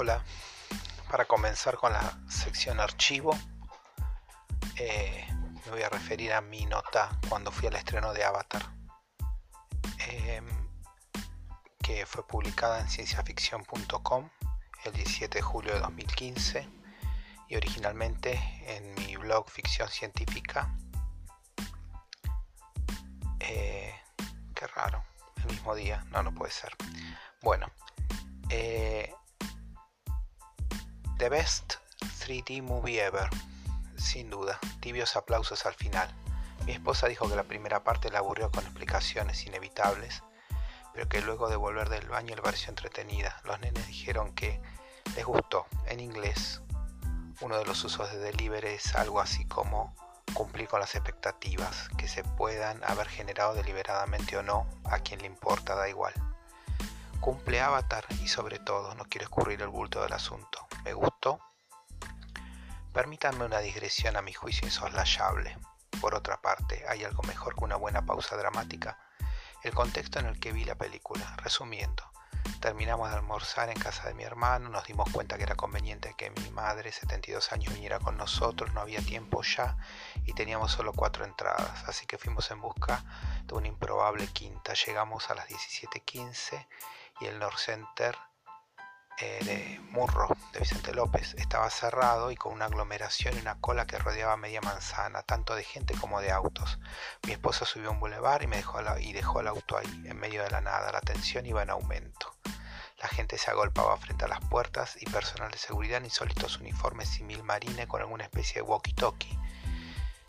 Hola, para comenzar con la sección archivo, eh, me voy a referir a mi nota cuando fui al estreno de Avatar, em, que fue publicada en cienciaficción.com el 17 de julio de 2015 y originalmente en mi blog Ficción Científica. Eh, qué raro, el mismo día, no, no puede ser. Bueno, eh, The Best 3D Movie Ever, sin duda, tibios aplausos al final. Mi esposa dijo que la primera parte la aburrió con explicaciones inevitables, pero que luego de volver del baño le pareció entretenida. Los nenes dijeron que les gustó, en inglés. Uno de los usos de delivery es algo así como cumplir con las expectativas, que se puedan haber generado deliberadamente o no, a quien le importa da igual. Cumple Avatar y sobre todo no quiero escurrir el bulto del asunto. ¿Me gustó? Permítanme una digresión a mi juicio insoslayable. Por otra parte, ¿hay algo mejor que una buena pausa dramática? El contexto en el que vi la película. Resumiendo, terminamos de almorzar en casa de mi hermano, nos dimos cuenta que era conveniente que mi madre, 72 años, viniera con nosotros, no había tiempo ya y teníamos solo cuatro entradas, así que fuimos en busca de una improbable quinta. Llegamos a las 17.15 y el North Center eh, de Murro, de Vicente López, estaba cerrado y con una aglomeración y una cola que rodeaba media manzana, tanto de gente como de autos. Mi esposa subió a un bulevar y, me dejó y dejó el auto ahí, en medio de la nada. La tensión iba en aumento. La gente se agolpaba frente a las puertas y personal de seguridad en insólitos uniformes simil marine con alguna especie de walkie-talkie,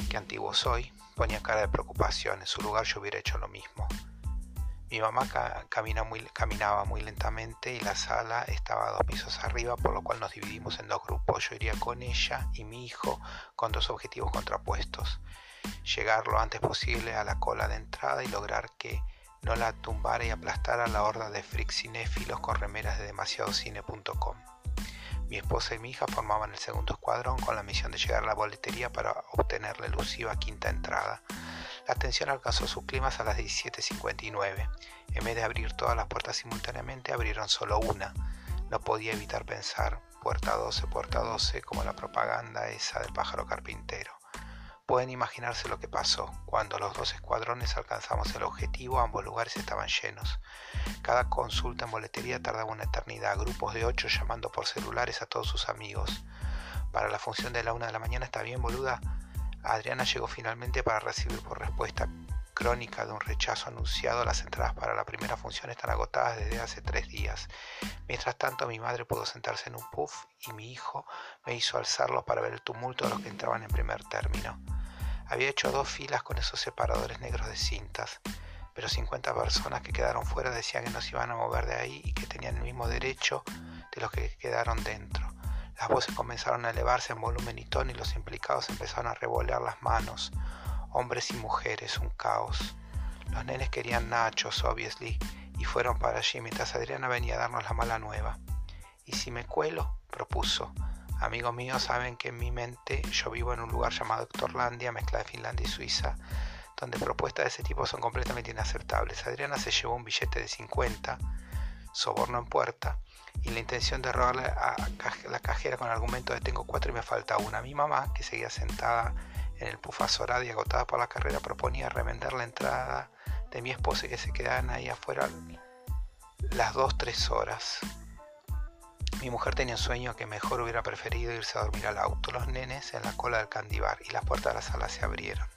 que antiguo soy, ponía cara de preocupación. En su lugar yo hubiera hecho lo mismo. Mi mamá caminaba muy lentamente y la sala estaba dos pisos arriba, por lo cual nos dividimos en dos grupos. Yo iría con ella y mi hijo con dos objetivos contrapuestos. Llegar lo antes posible a la cola de entrada y lograr que no la tumbara y aplastara la horda de freaks cinéfilos con remeras de demasiadocine.com. Mi esposa y mi hija formaban el segundo escuadrón con la misión de llegar a la boletería para obtener la elusiva quinta entrada. La tensión alcanzó sus climas a las 17.59. En vez de abrir todas las puertas simultáneamente, abrieron solo una. No podía evitar pensar, puerta 12, puerta 12, como la propaganda esa del pájaro carpintero. Pueden imaginarse lo que pasó. Cuando los dos escuadrones alcanzamos el objetivo, ambos lugares estaban llenos. Cada consulta en boletería tardaba una eternidad, grupos de ocho llamando por celulares a todos sus amigos. Para la función de la una de la mañana está bien, boluda. Adriana llegó finalmente para recibir por respuesta crónica de un rechazo anunciado. Las entradas para la primera función están agotadas desde hace tres días. Mientras tanto, mi madre pudo sentarse en un puff y mi hijo me hizo alzarlo para ver el tumulto de los que entraban en primer término. Había hecho dos filas con esos separadores negros de cintas, pero 50 personas que quedaron fuera decían que no se iban a mover de ahí y que tenían el mismo derecho de los que quedaron dentro. Las voces comenzaron a elevarse en volumen y tono y los implicados empezaron a revolear las manos. Hombres y mujeres, un caos. Los nenes querían nachos, obviously, y fueron para allí mientras Adriana venía a darnos la mala nueva. ¿Y si me cuelo? propuso. Amigos míos saben que en mi mente yo vivo en un lugar llamado Hectorlandia, mezcla de Finlandia y Suiza, donde propuestas de ese tipo son completamente inaceptables. Adriana se llevó un billete de 50, soborno en puerta, y la intención de robarle a la cajera con el argumento de tengo cuatro y me falta una. Mi mamá, que seguía sentada en el puff azorada y agotada por la carrera, proponía revender la entrada de mi esposa y que se quedaran ahí afuera las dos, tres horas. Mi mujer tenía un sueño que mejor hubiera preferido irse a dormir al auto, los nenes en la cola del candibar y las puertas de la sala se abrieron.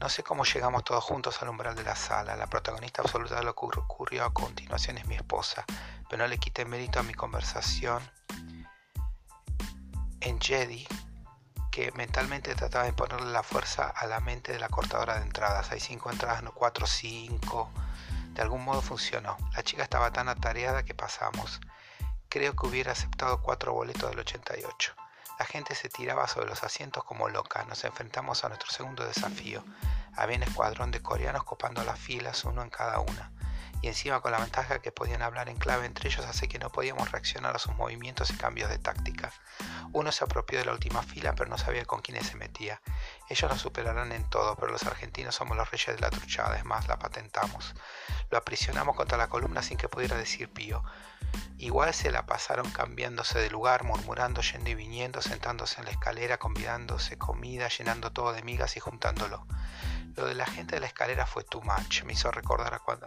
No sé cómo llegamos todos juntos al umbral de la sala. La protagonista absoluta de lo que ocurrió a continuación es mi esposa, pero no le quité mérito a mi conversación en Jedi, que mentalmente trataba de ponerle la fuerza a la mente de la cortadora de entradas. Hay cinco entradas, no cuatro, cinco. De algún modo funcionó. La chica estaba tan atareada que pasamos. Creo que hubiera aceptado cuatro boletos del 88. La gente se tiraba sobre los asientos como loca. Nos enfrentamos a nuestro segundo desafío. Había un escuadrón de coreanos copando las filas, uno en cada una. Y encima con la ventaja que podían hablar en clave entre ellos, hace que no podíamos reaccionar a sus movimientos y cambios de táctica. Uno se apropió de la última fila, pero no sabía con quiénes se metía. Ellos nos superarán en todo, pero los argentinos somos los reyes de la truchada, es más, la patentamos. Lo aprisionamos contra la columna sin que pudiera decir pío. Igual se la pasaron cambiándose de lugar, murmurando, yendo y viniendo, sentándose en la escalera, convidándose comida, llenando todo de migas y juntándolo. Lo de la gente de la escalera fue too much, me hizo recordar a cuando,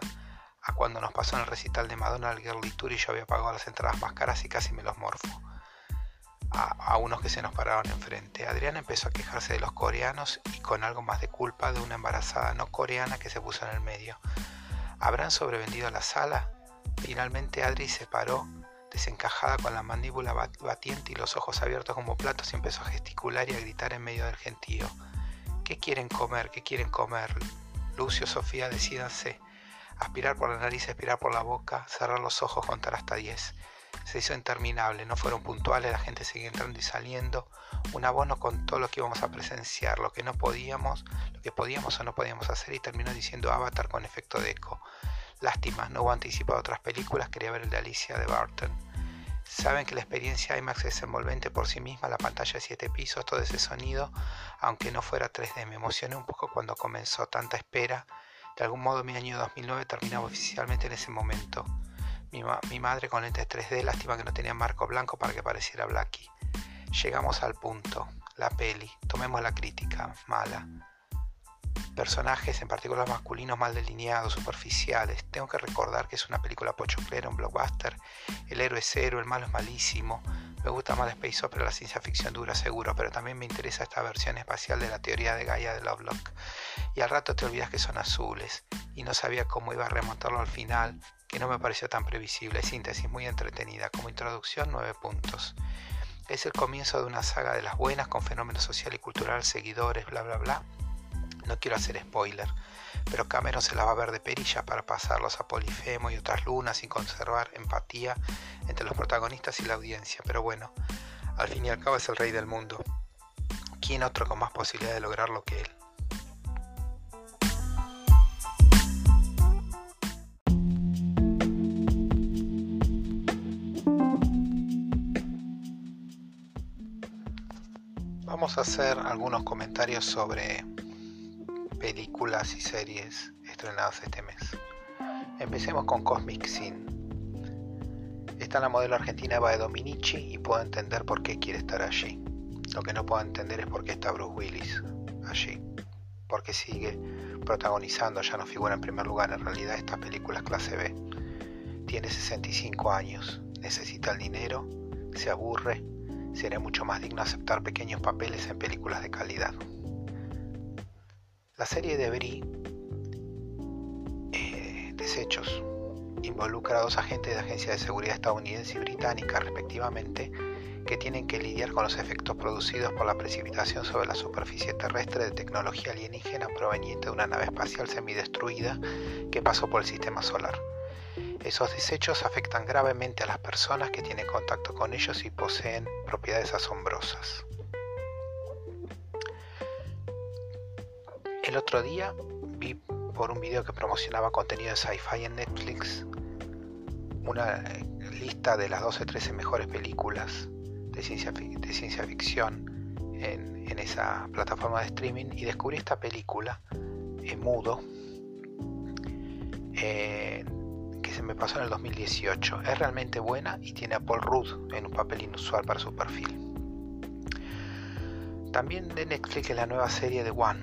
cuando nos pasó en el recital de Madonna al Girly Tour y yo había pagado las entradas más caras y casi me los morfo a, unos que se nos pararon enfrente. Adrián empezó a quejarse de los coreanos y con algo más de culpa de una embarazada no coreana que se puso en el medio. ¿Habrán sobrevendido la sala? Finalmente Adri se paró, desencajada con la mandíbula batiente y los ojos abiertos como platos y empezó a gesticular y a gritar en medio del gentío. ¿Qué quieren comer? ¿Qué quieren comer? Lucio, Sofía, decídanse. Aspirar por la nariz, expirar por la boca, cerrar los ojos, contar hasta diez se hizo interminable, no fueron puntuales, la gente seguía entrando y saliendo, un abono con todo lo que íbamos a presenciar, lo que no podíamos, lo que podíamos o no podíamos hacer y terminó diciendo Avatar con efecto de eco. Lástima, no hubo anticipado otras películas, quería ver el de Alicia de Barton. Saben que la experiencia IMAX es envolvente por sí misma, la pantalla de 7 pisos, todo ese sonido, aunque no fuera 3D. Me emocioné un poco cuando comenzó tanta espera. De algún modo mi año 2009 terminaba oficialmente en ese momento. Mi, madre con lentes 3D, lástima que no tenía marco blanco para que pareciera Blackie. Llegamos al punto, la peli, tomemos la crítica, mala. Personajes, en particular masculinos, mal delineados, superficiales. Tengo que recordar que es una película pochoclera, un blockbuster. El héroe es cero, el malo es malísimo. Me gusta más space opera, la ciencia ficción dura, seguro, pero también me interesa esta versión espacial de la teoría de Gaia de Lovelock. Y al rato te olvidas que son azules, y no sabía cómo iba a remontarlo al final, que no me pareció tan previsible. Síntesis muy entretenida. Como introducción, nueve puntos. Es el comienzo de una saga de las buenas con fenómeno social y cultural, seguidores, bla bla bla. No quiero hacer spoiler, pero Cameron se la va a ver de perilla para pasarlos a Polifemo y otras lunas y conservar empatía entre los protagonistas y la audiencia. Pero bueno, al fin y al cabo es el rey del mundo. ¿Quién otro con más posibilidad de lograrlo que él? Vamos a hacer algunos comentarios sobre películas y series estrenadas este mes. Empecemos con Cosmic Sin. Está la modelo argentina Eva de Dominici y puedo entender por qué quiere estar allí. Lo que no puedo entender es por qué está Bruce Willis allí. Porque sigue protagonizando, ya no figura en primer lugar en realidad estas películas clase B. Tiene 65 años, necesita el dinero, se aburre sería mucho más digno aceptar pequeños papeles en películas de calidad. La serie de Brie, eh, Desechos, involucra a dos agentes de agencia de seguridad estadounidense y británica respectivamente que tienen que lidiar con los efectos producidos por la precipitación sobre la superficie terrestre de tecnología alienígena proveniente de una nave espacial semidestruida que pasó por el sistema solar. Esos desechos afectan gravemente a las personas que tienen contacto con ellos y poseen propiedades asombrosas. El otro día vi por un video que promocionaba contenido de sci-fi en Netflix una lista de las 12-13 mejores películas de ciencia, de ciencia ficción en, esa plataforma de streaming y descubrí esta película en mudo eh, se me pasó en el 2018. Es realmente buena y tiene a Paul Rudd en un papel inusual para su perfil. También de Netflix la nueva serie de One.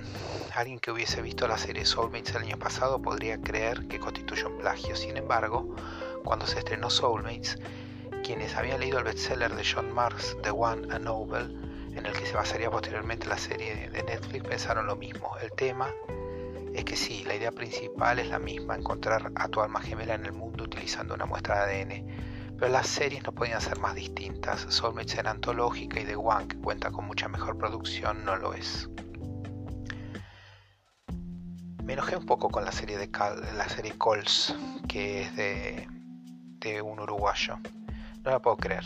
Alguien que hubiese visto la serie Soulmates el año pasado podría creer que constituye un plagio. Sin embargo, cuando se estrenó Soulmates, quienes habían leído el bestseller de John Marks, The One, a Novel, en el que se basaría posteriormente la serie de Netflix, pensaron lo mismo. El tema es que sí, la idea principal es la misma, encontrar a tu alma gemela en el mundo utilizando una muestra de ADN, pero las series no podían ser más distintas. Soulmates era antológica y The One, que cuenta con mucha mejor producción, no lo es. Me enojé un poco con la serie de la serie Calls, que es de, de un uruguayo. No la puedo creer.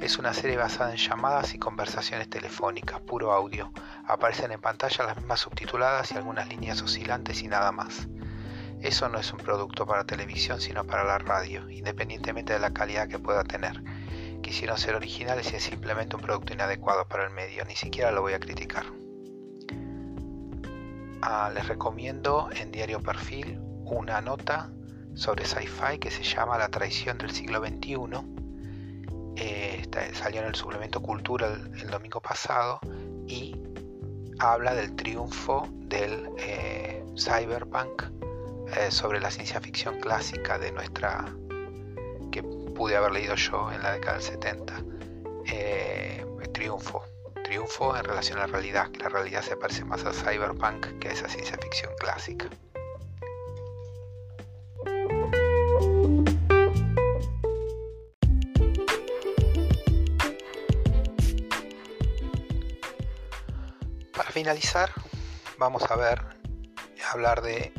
Es una serie basada en llamadas y conversaciones telefónicas, puro audio. Aparecen en pantalla las mismas subtituladas y algunas líneas oscilantes y nada más. Eso no es un producto para televisión, sino para la radio, independientemente de la calidad que pueda tener. Quisieron ser originales y es simplemente un producto inadecuado para el medio, ni siquiera lo voy a criticar. ah, les recomiendo en Diario Perfil una nota sobre sci-fi que se llama La traición del siglo XXI. Eh, salió en el suplemento Cultura el, domingo pasado y habla del triunfo del eh, cyberpunk eh, sobre la ciencia ficción clásica de nuestra que pude haber leído yo en la década del 70 triunfo. Triunfo en relación a la realidad que la realidad se parece más a cyberpunk que a esa ciencia ficción clásica. Finalizar, vamos a ver, hablar de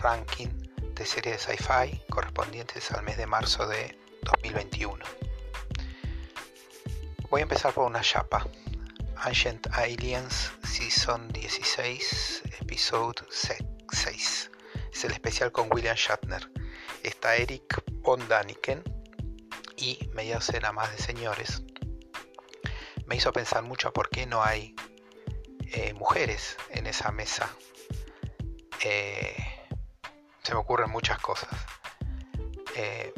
ranking de series de sci-fi correspondientes al mes de marzo de 2021. Voy a empezar por una chapa. Ancient Aliens Season 16, Episode 6. Es el especial con William Shatner. Está Eric von Daniken y media docena más de señores. Me hizo pensar mucho por qué no hay eh, mujeres en esa mesa. Eh, se me ocurren muchas cosas. Eh,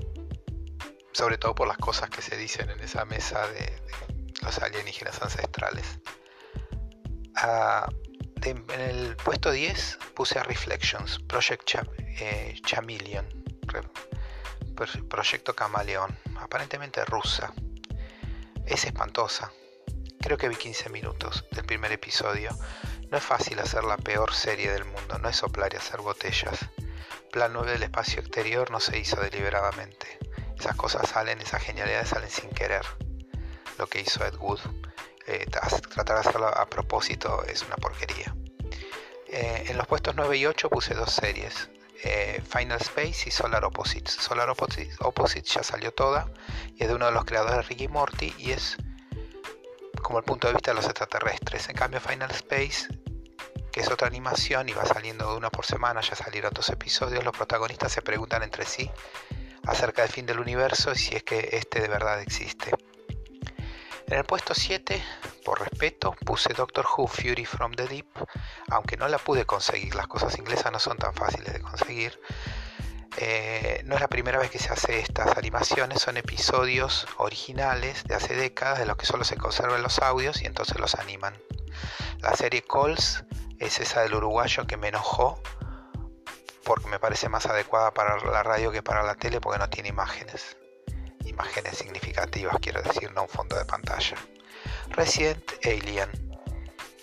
sobre todo por las cosas que se dicen en esa mesa de, los alienígenas ancestrales. Ah, en el puesto 10 puse a Reflections, Project Chameleon, Proyecto Camaleón, aparentemente rusa. Es espantosa, Creo que vi 15 minutos del primer episodio. No es fácil hacer la peor serie del mundo, no es soplar y hacer botellas. Plan 9 del espacio exterior no se hizo deliberadamente. Esas cosas salen, esas genialidades salen sin querer. Lo que hizo Ed Wood. Eh, tratar de hacerlo a propósito es una porquería. Eh, en los puestos 9 y 8 puse dos series. Eh, Final Space y Solar Opposites. Solar Opposites, Opposites ya salió toda y es de uno de los creadores de Ricky Morty y es como el punto de vista de los extraterrestres. En cambio, Final Space, que es otra animación y va saliendo de una por semana, ya salieron dos episodios, los protagonistas se preguntan entre sí acerca del fin del universo y si es que este de verdad existe. En el puesto 7, por respeto, puse Doctor Who Fury from the Deep, aunque no la pude conseguir, las cosas inglesas no son tan fáciles de conseguir. Eh, no es la primera vez que se hace estas animaciones, son episodios originales de hace décadas de los que solo se conservan los audios y entonces los animan. La serie Calls es esa del uruguayo que me enojó porque me parece más adecuada para la radio que para la tele porque no tiene imágenes. Imágenes significativas, quiero decir, no un fondo de pantalla. Resident Alien.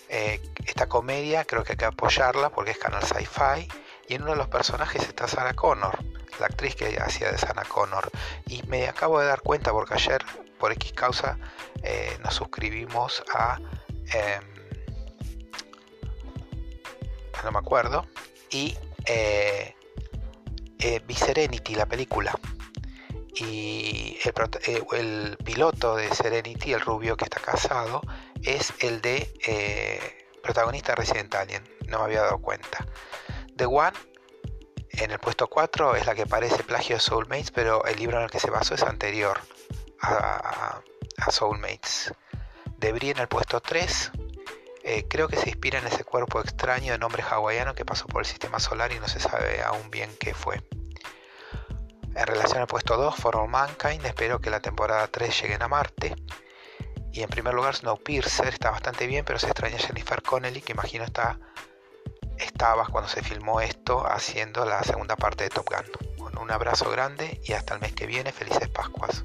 Eh, esta comedia creo que hay que apoyarla porque es canal sci-fi y en uno de los personajes está Sarah Connor, la actriz que hacía de Sarah Connor. Y me acabo de dar cuenta porque ayer, por X causa, eh, nos suscribimos a... Em, no me acuerdo. Y eh, eh Serenity, la película. Y el, eh, el, piloto de Serenity, el rubio que está casado, es el de protagonista de Resident Alien. No me había dado cuenta. The One en el puesto 4 es la que parece plagio de Soulmates, pero el libro en el que se basó es anterior a, Soulmates. Debris en el puesto 3. Eh, creo que se inspira en ese cuerpo extraño de nombre hawaiano que pasó por el sistema solar y no se sabe aún bien qué fue. En relación al puesto 2, For All Mankind, espero que la temporada 3 lleguen a Marte. Y en primer lugar, Snowpiercer está bastante bien, pero se extraña Jennifer Connelly, que imagino está estabas cuando se filmó esto haciendo la segunda parte de Top Gun. Un abrazo grande y hasta el mes que viene, felices Pascuas.